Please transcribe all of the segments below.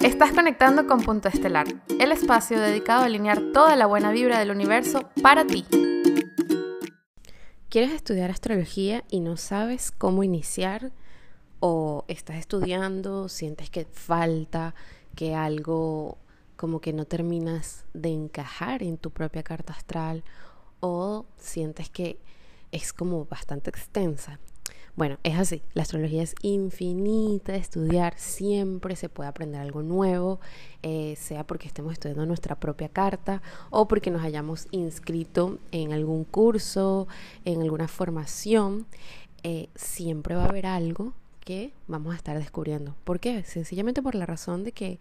Estás conectando con Punto Estelar, el espacio dedicado a alinear toda la buena vibra del universo para ti. ¿Quieres estudiar astrología y no sabes cómo iniciar? ¿O estás estudiando, sientes que falta, que algo como que no terminas de encajar en tu propia carta astral? ¿O sientes que es como bastante extensa? Bueno, es así, la astrología es infinita de estudiar, siempre se puede aprender algo nuevo, eh, sea porque estemos estudiando nuestra propia carta o porque nos hayamos inscrito en algún curso, en alguna formación, eh, siempre va a haber algo que vamos a estar descubriendo. ¿Por qué? Sencillamente por la razón de que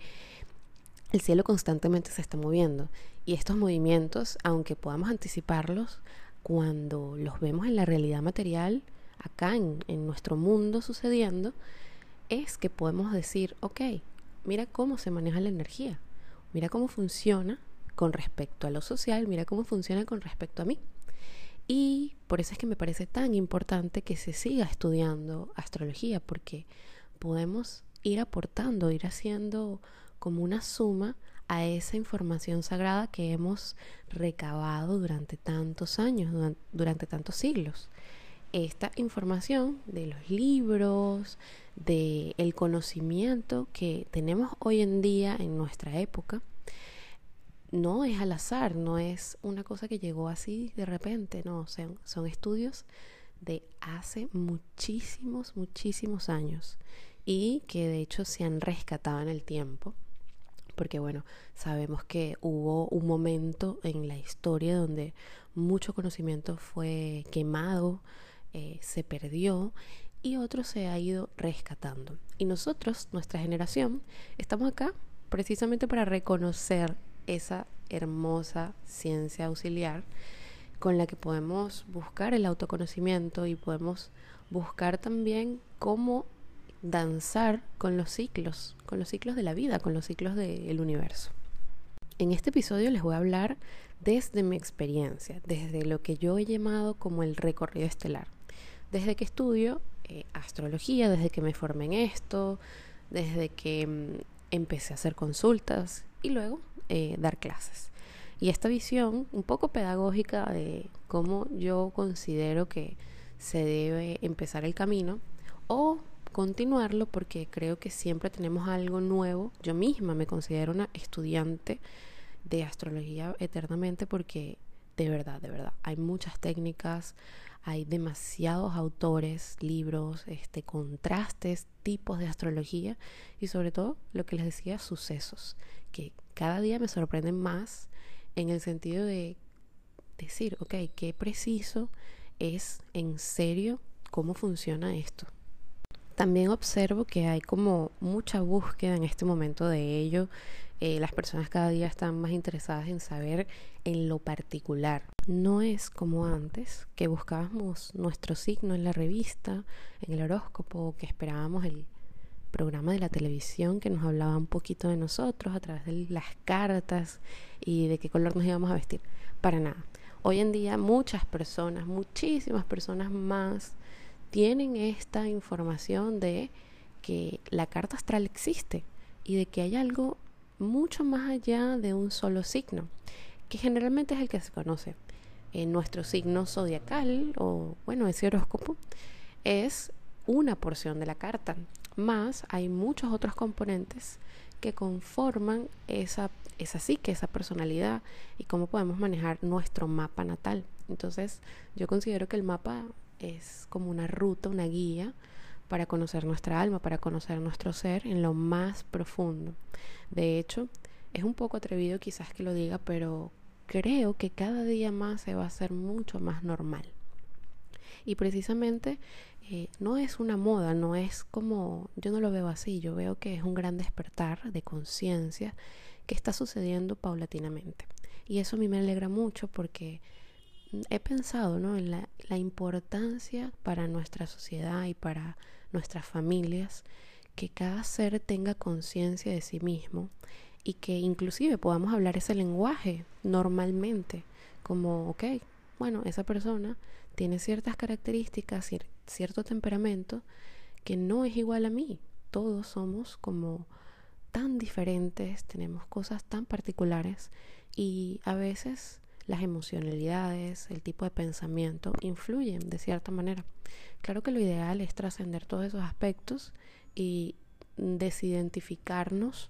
el cielo constantemente se está moviendo y estos movimientos, aunque podamos anticiparlos, cuando los vemos en la realidad material, acá en, nuestro mundo sucediendo, es que podemos decir, ok, mira cómo se maneja la energía, mira cómo funciona con respecto a lo social, mira cómo funciona con respecto a mí. Y por eso es que me parece tan importante que se siga estudiando astrología, porque podemos ir aportando, ir haciendo como una suma a esa información sagrada que hemos recabado durante tantos años, durante tantos siglos esta información de los libros, de el conocimiento que tenemos hoy en día en nuestra época, no es al azar, no es una cosa que llegó así de repente, no, son, son estudios de hace muchísimos, muchísimos años y que de hecho se han rescatado en el tiempo porque bueno, sabemos que hubo un momento en la historia donde mucho conocimiento fue quemado, eh, se perdió y otro se ha ido rescatando. Y nosotros, nuestra generación, estamos acá precisamente para reconocer esa hermosa ciencia auxiliar con la que podemos buscar el autoconocimiento y podemos buscar también cómo danzar con los ciclos, con los ciclos de la vida, con los ciclos del universo. En este episodio les voy a hablar desde mi experiencia, desde lo que yo he llamado como el recorrido estelar desde que estudio eh, astrología, desde que me formé en esto, desde que mm, empecé a hacer consultas y luego eh, dar clases. Y esta visión un poco pedagógica de cómo yo considero que se debe empezar el camino o continuarlo porque creo que siempre tenemos algo nuevo. Yo misma me considero una estudiante de astrología eternamente porque de verdad, de verdad, hay muchas técnicas, hay demasiados autores, libros, este, contrastes, tipos de astrología y sobre todo lo que les decía, sucesos, que cada día me sorprenden más en el sentido de decir, ok, qué preciso es en serio cómo funciona esto. También observo que hay como mucha búsqueda en este momento de ello. Eh, las personas cada día están más interesadas en saber en lo particular no es como antes, que buscábamos nuestro signo en la revista, en el horóscopo, que esperábamos el programa de la televisión que nos hablaba un poquito de nosotros a través de las cartas y de qué color nos íbamos a vestir. Para nada. Hoy en día muchas personas, muchísimas personas más, tienen esta información de que la carta astral existe y de que hay algo mucho más allá de un solo signo, que generalmente es el que se conoce en nuestro signo zodiacal o bueno, ese horóscopo es una porción de la carta, más hay muchos otros componentes que conforman esa, esa psique, esa personalidad y cómo podemos manejar nuestro mapa natal. Entonces, yo considero que el mapa es como una ruta, una guía para conocer nuestra alma, para conocer nuestro ser en lo más profundo. De hecho, es un poco atrevido quizás que lo diga, pero creo que cada día más se va a hacer mucho más normal. Y precisamente eh, no es una moda, no es como, yo no lo veo así, yo veo que es un gran despertar de conciencia que está sucediendo paulatinamente. Y eso a mí me alegra mucho porque he pensado ¿no? en la importancia para nuestra sociedad y para nuestras familias que cada ser tenga conciencia de sí mismo y que inclusive podamos hablar ese lenguaje normalmente, como, ok, bueno, esa persona tiene ciertas características, cierto temperamento que no es igual a mí. Todos somos como tan diferentes, tenemos cosas tan particulares y a veces las emocionalidades, el tipo de pensamiento influyen de cierta manera. Claro que lo ideal es trascender todos esos aspectos y desidentificarnos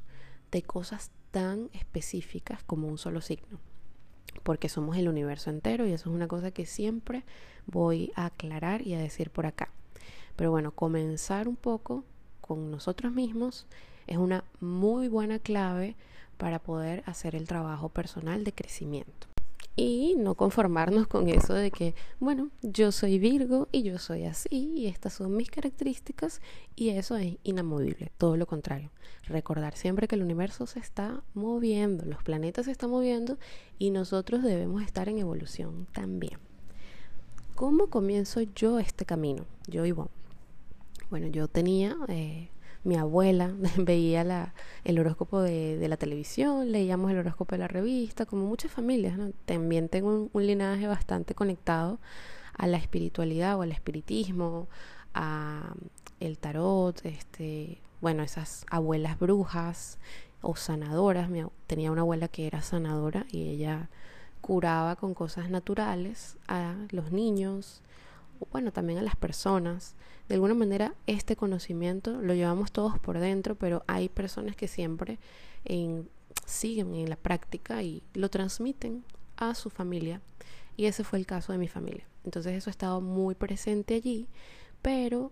de cosas tan específicas como un solo signo, porque somos el universo entero y eso es una cosa que siempre voy a aclarar y a decir por acá. Pero bueno, comenzar un poco con nosotros mismos es una muy buena clave para poder hacer el trabajo personal de crecimiento y no conformarnos con eso de que, bueno, yo soy Virgo y yo soy así y estas son mis características y eso es inamovible, todo lo contrario. Recordar siempre que el universo se está moviendo, los planetas se están moviendo y nosotros debemos estar en evolución también. ¿Cómo comienzo yo este camino? Yo, Ivonne. Bueno, yo tenía eh, mi abuela veía la, el horóscopo de, la televisión, leíamos el horóscopo de la revista, como muchas familias, También tengo un, linaje bastante conectado a la espiritualidad o al espiritismo, a el tarot, este, bueno, esas abuelas brujas o sanadoras. tenía una abuela que era sanadora y ella curaba con cosas naturales a los niños, bueno, también a las personas de alguna manera este conocimiento lo llevamos todos por dentro, pero hay personas que siempre siguen en la práctica y lo transmiten a su familia. Y ese fue el caso de mi familia. Entonces eso ha estado muy presente allí, pero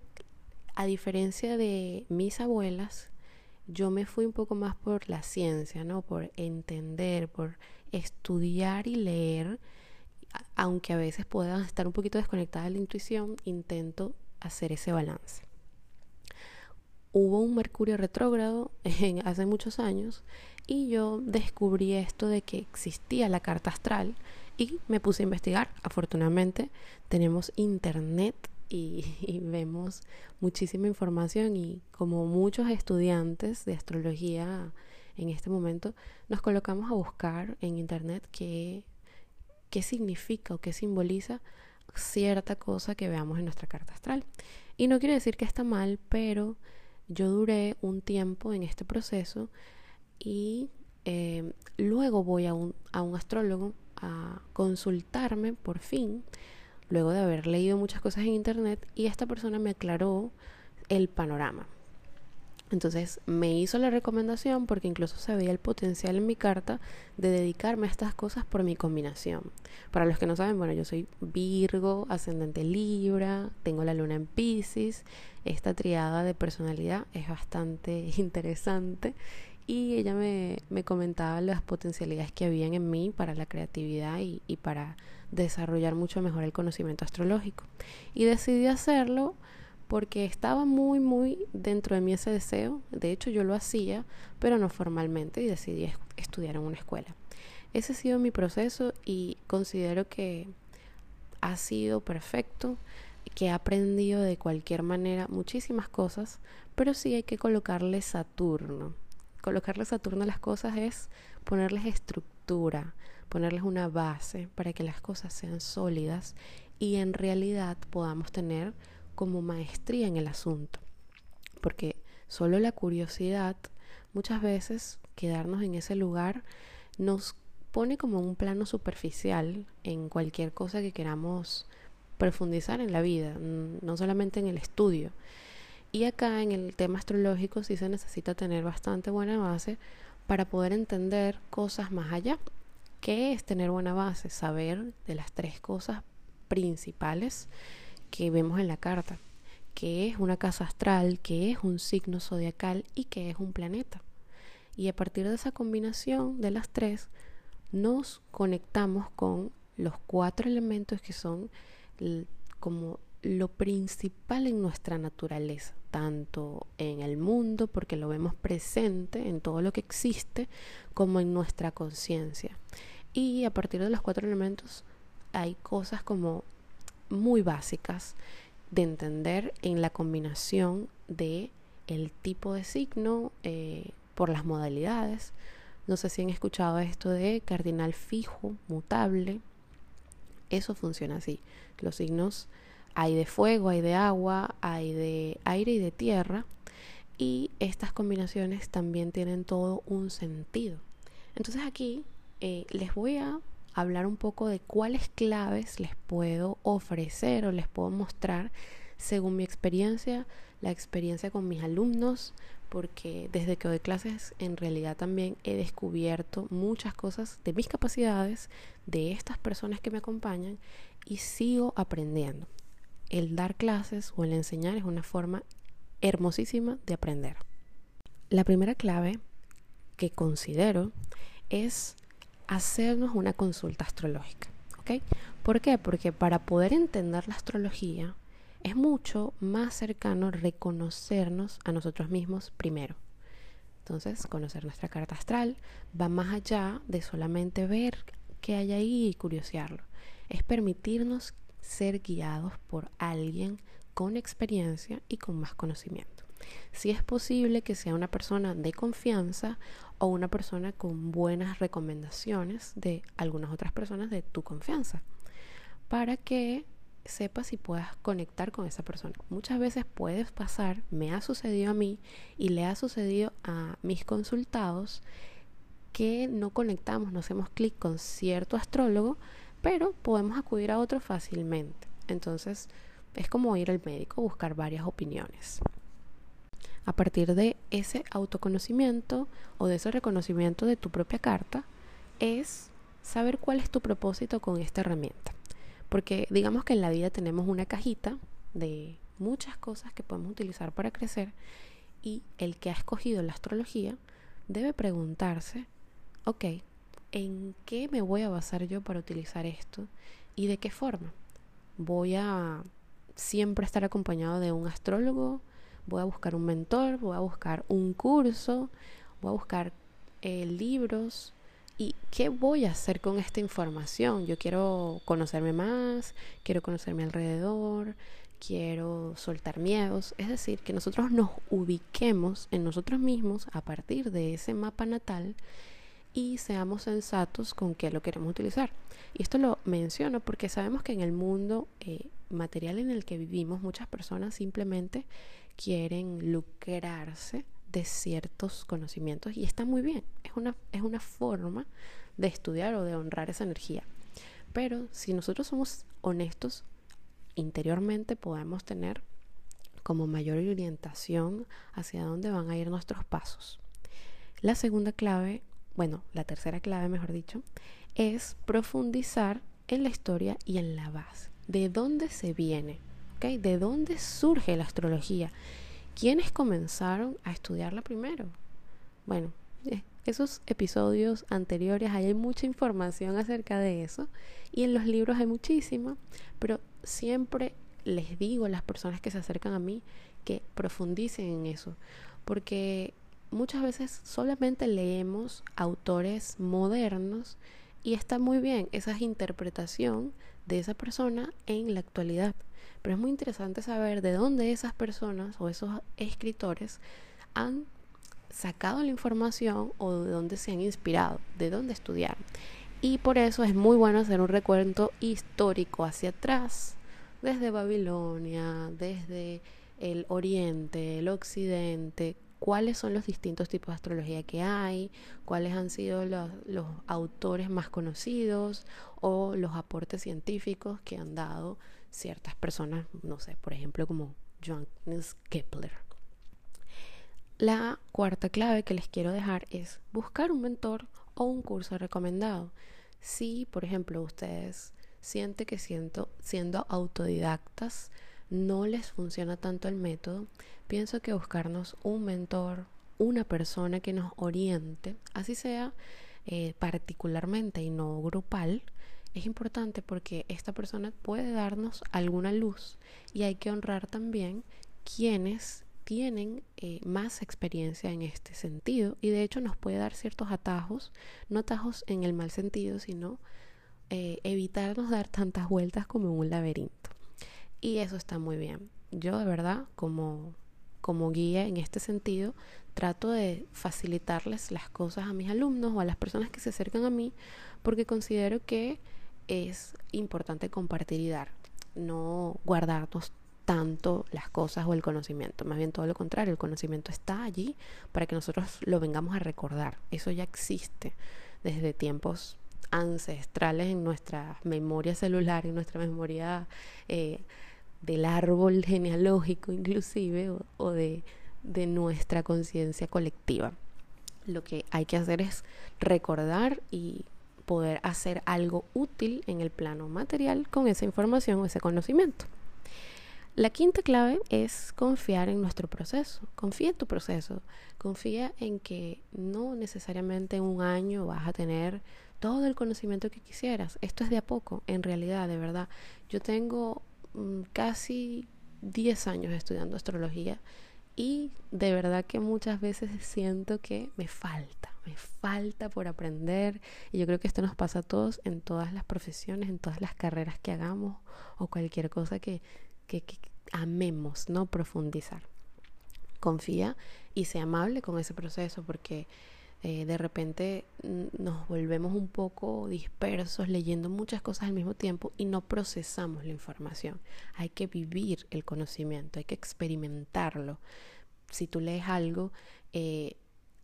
a diferencia de mis abuelas, yo me fui un poco más por la ciencia, ¿no? Por entender, por estudiar y leer, aunque a veces pueda estar un poquito desconectada de la intuición, intento hacer ese balance. Hubo un Mercurio retrógrado hace muchos años y yo descubrí esto de que existía la carta astral y me puse a investigar. Afortunadamente tenemos internet y, y, vemos muchísima información y como muchos estudiantes de astrología en este momento nos colocamos a buscar en internet qué, qué significa o qué simboliza cierta cosa que veamos en nuestra carta astral. Y no quiere decir que está mal, pero yo duré un tiempo en este proceso y eh, luego voy a un, a un astrólogo a consultarme por fin, luego de haber leído muchas cosas en internet, y esta persona me aclaró el panorama. Entonces me hizo la recomendación porque incluso se veía el potencial en mi carta de dedicarme a estas cosas por mi combinación. Para los que no saben, bueno, yo soy Virgo, ascendente Libra, tengo la luna en Pisces. Esta triada de personalidad es bastante interesante y ella me, me comentaba las potencialidades que habían en mí para la creatividad y, y para desarrollar mucho mejor el conocimiento astrológico. Y decidí hacerlo porque estaba muy, muy dentro de mí ese deseo. De hecho, yo lo hacía, pero no formalmente y decidí estudiar en una escuela. Ese ha sido mi proceso y considero que ha sido perfecto, que he aprendido de cualquier manera muchísimas cosas, pero sí hay que colocarle Saturno. Colocarle Saturno a las cosas es ponerles estructura, ponerles una base para que las cosas sean sólidas y en realidad podamos tener como maestría en el asunto. Porque solo la curiosidad, muchas veces quedarnos en ese lugar, nos pone como un plano superficial en cualquier cosa que queramos profundizar en la vida, no solamente en el estudio. Y acá en el tema astrológico sí se necesita tener bastante buena base para poder entender cosas más allá. ¿Qué es tener buena base? Saber de las tres cosas principales que vemos en la carta, que es una casa astral, que es un signo zodiacal y que es un planeta. Y a partir de esa combinación de las tres, nos conectamos con los cuatro elementos que son como lo principal en nuestra naturaleza, tanto en el mundo, porque lo vemos presente en todo lo que existe, como en nuestra conciencia. Y a partir de los cuatro elementos hay cosas como muy básicas de entender en la combinación de el tipo de signo eh, por las modalidades. No sé si han escuchado esto de cardinal fijo, mutable. Eso funciona así. Los signos hay de fuego, hay de agua, hay de aire y de tierra. y estas combinaciones también tienen todo un sentido. Entonces aquí eh, les voy a hablar un poco de cuáles claves les puedo ofrecer o les puedo mostrar según mi experiencia, la experiencia con mis alumnos, porque desde que doy clases en realidad también he descubierto muchas cosas de mis capacidades, de estas personas que me acompañan y sigo aprendiendo. El dar clases o el enseñar es una forma hermosísima de aprender. La primera clave que considero es hacernos una consulta astrológica. ¿Por qué? Porque para poder entender la astrología es mucho más cercano reconocernos a nosotros mismos primero. Entonces, conocer nuestra carta astral va más allá de solamente ver qué hay ahí y curiosearlo. Es permitirnos ser guiados por alguien con experiencia y con más conocimiento. Si es posible que sea una persona de confianza o una persona con buenas recomendaciones de algunas otras personas de tu confianza, para que sepas si puedas conectar con esa persona. Muchas veces puedes pasar, me ha sucedido a mí y le ha sucedido a mis consultados que no conectamos, no hacemos clic con cierto astrólogo, pero podemos acudir a otro fácilmente. Entonces, es como ir al médico, buscar varias opiniones. A partir de ese autoconocimiento o de ese reconocimiento de tu propia carta, es saber cuál es tu propósito con esta herramienta. Porque digamos que en la vida tenemos una cajita de muchas cosas que podemos utilizar para crecer y el que ha escogido la astrología debe preguntarse, ok, ¿en qué me voy a basar yo para utilizar esto y de qué forma? ¿Voy a siempre estar acompañado de un astrólogo? ¿Voy a buscar un mentor? ¿Voy a buscar un curso? ¿Voy a buscar eh, libros? ¿Y qué voy a hacer con esta información? Yo quiero conocerme más, quiero conocerme alrededor, quiero soltar miedos. Es decir, que nosotros nos ubiquemos en nosotros mismos a partir de ese mapa natal y seamos sensatos con qué lo queremos utilizar. Y esto lo menciono porque sabemos que en el mundo eh, material en el que vivimos muchas personas simplemente quieren lucrarse de ciertos conocimientos y está muy bien, es una, es una forma de estudiar o de honrar esa energía. Pero si nosotros somos honestos, interiormente podemos tener como mayor orientación hacia dónde van a ir nuestros pasos. La segunda clave, bueno, la tercera clave, mejor dicho, es profundizar en la historia y en la base. ¿De dónde se viene? ¿De dónde surge la astrología? ¿Quiénes comenzaron a estudiarla primero? Bueno, eh, esos episodios anteriores hay mucha información acerca de eso y en los libros hay muchísima, pero siempre les digo a las personas que se acercan a mí que profundicen en eso, porque muchas veces solamente leemos autores modernos y está muy bien, esa es interpretación de esa persona en la actualidad. Pero es muy interesante saber de dónde esas personas o esos escritores han sacado la información o de dónde se han inspirado, de dónde estudiar. Y por eso es muy bueno hacer un recuento histórico hacia atrás, desde Babilonia, desde el Oriente, el Occidente, cuáles son los distintos tipos de astrología que hay, cuáles han sido los, autores más conocidos o los aportes científicos que han dado ciertas personas, no sé, por ejemplo como Johannes Kepler. La cuarta clave que les quiero dejar es buscar un mentor o un curso recomendado. Si, por ejemplo, ustedes sienten que siento, siendo autodidactas no les funciona tanto el método, pienso que buscarnos un mentor, una persona que nos oriente, así sea eh, particularmente y no grupal, es importante porque esta persona puede darnos alguna luz y hay que honrar también quienes tienen eh, más experiencia en este sentido y de hecho nos puede dar ciertos atajos, no atajos en el mal sentido, sino eh, evitarnos dar tantas vueltas como en un laberinto. Y eso está muy bien. Yo de verdad, como, como guía en este sentido, trato de facilitarles las cosas a mis alumnos o a las personas que se acercan a mí porque considero que es importante compartir y dar, no guardarnos tanto las cosas o el conocimiento. Más bien todo lo contrario, el conocimiento está allí para que nosotros lo vengamos a recordar. Eso ya existe desde tiempos ancestrales en nuestra memoria celular, en nuestra memoria eh, del árbol genealógico inclusive o, de, de nuestra conciencia colectiva. Lo que hay que hacer es recordar y poder hacer algo útil en el plano material con esa información o ese conocimiento. La quinta clave es confiar en nuestro proceso. Confía en tu proceso. Confía en que no necesariamente en un año vas a tener todo el conocimiento que quisieras. Esto es de a poco, en realidad, de verdad. Yo tengo mm, casi 10 años estudiando astrología y de verdad que muchas veces siento que me falta, me falta por aprender. Y yo creo que esto nos pasa a todos en todas las profesiones, en todas las carreras que hagamos o cualquier cosa que, que, amemos, ¿no? Profundizar. Confía y sea amable con ese proceso porque eh, de repente nos volvemos un poco dispersos leyendo muchas cosas al mismo tiempo y no procesamos la información. Hay que vivir el conocimiento, hay que experimentarlo. Si tú lees algo eh,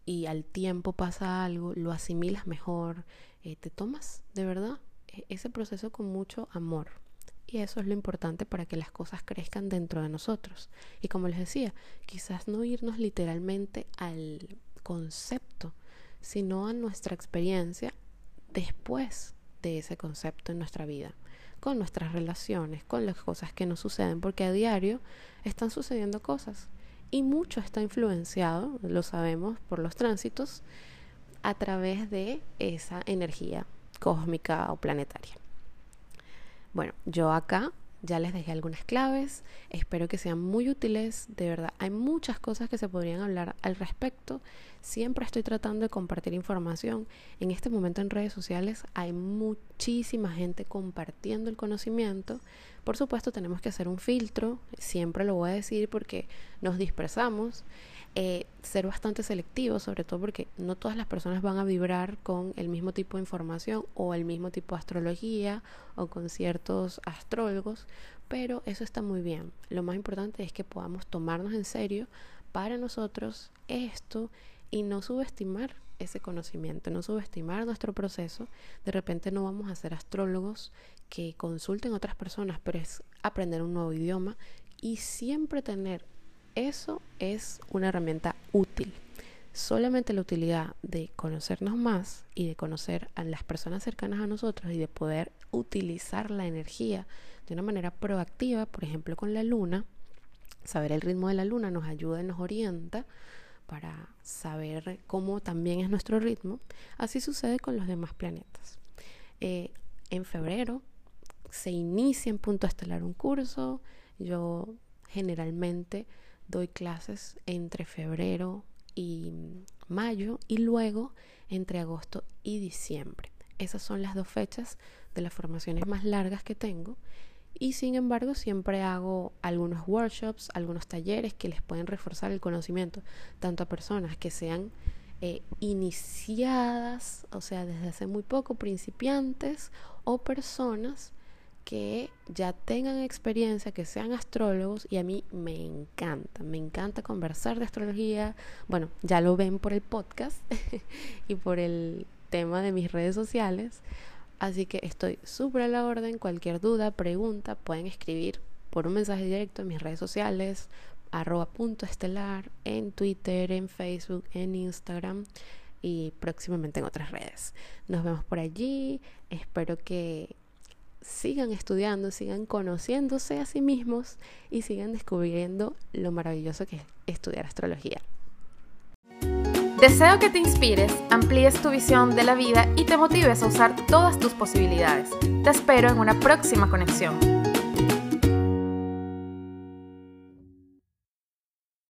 y al tiempo pasa algo, lo asimilas mejor, eh, te tomas de verdad e-, ese proceso con mucho amor. Y eso es lo importante para que las cosas crezcan dentro de nosotros. Y como les decía, quizás no irnos literalmente al concepto, sino a nuestra experiencia después de ese concepto en nuestra vida, con nuestras relaciones, con las cosas que nos suceden, porque a diario están sucediendo cosas y mucho está influenciado, lo sabemos por los tránsitos, a través de esa energía cósmica o planetaria. Bueno, yo acá ya les dejé algunas claves, espero que sean muy útiles, de verdad, hay muchas cosas que se podrían hablar al respecto, siempre estoy tratando de compartir información, en este momento en redes sociales hay muchísima gente compartiendo el conocimiento, por supuesto tenemos que hacer un filtro, siempre lo voy a decir porque nos dispersamos, eh, ser bastante selectivo, sobre todo porque no todas las personas van a vibrar con el mismo tipo de información o el mismo tipo de astrología o con ciertos astrólogos, pero eso está muy bien. Lo más importante es que podamos tomarnos en serio para nosotros esto y no subestimar ese conocimiento, no subestimar nuestro proceso. De repente no vamos a ser astrólogos que consulten otras personas, pero es aprender un nuevo idioma y siempre tener eso es una herramienta útil. Solamente la utilidad de conocernos más y de conocer a las personas cercanas a nosotros y de poder utilizar la energía de una manera proactiva, por ejemplo con la luna, saber el ritmo de la luna nos ayuda y nos orienta para saber cómo también es nuestro ritmo. Así sucede con los demás planetas. Eh, en febrero se inicia en punto estelar un curso. Yo generalmente doy clases entre febrero y mayo y luego entre agosto y diciembre. Esas son las dos fechas de las formaciones más largas que tengo y sin embargo siempre hago algunos workshops, algunos talleres que les pueden reforzar el conocimiento tanto a personas que sean eh, iniciadas, o sea, desde hace muy poco, principiantes o personas que ya tengan experiencia, que sean astrólogos y a mí me encanta, me encanta conversar de astrología. Bueno, ya lo ven por el podcast y por el tema de mis redes sociales. Así que estoy súper a la orden. Cualquier duda, pregunta, pueden escribir por un mensaje directo en mis redes sociales, arroba punto estelar, en Twitter, en Facebook, en Instagram y próximamente en otras redes. Nos vemos por allí. Espero que sigan estudiando, sigan conociéndose a sí mismos y sigan descubriendo lo maravilloso que es estudiar astrología. Deseo que te inspires, amplíes tu visión de la vida y te motives a usar todas tus posibilidades. Te espero en una próxima conexión.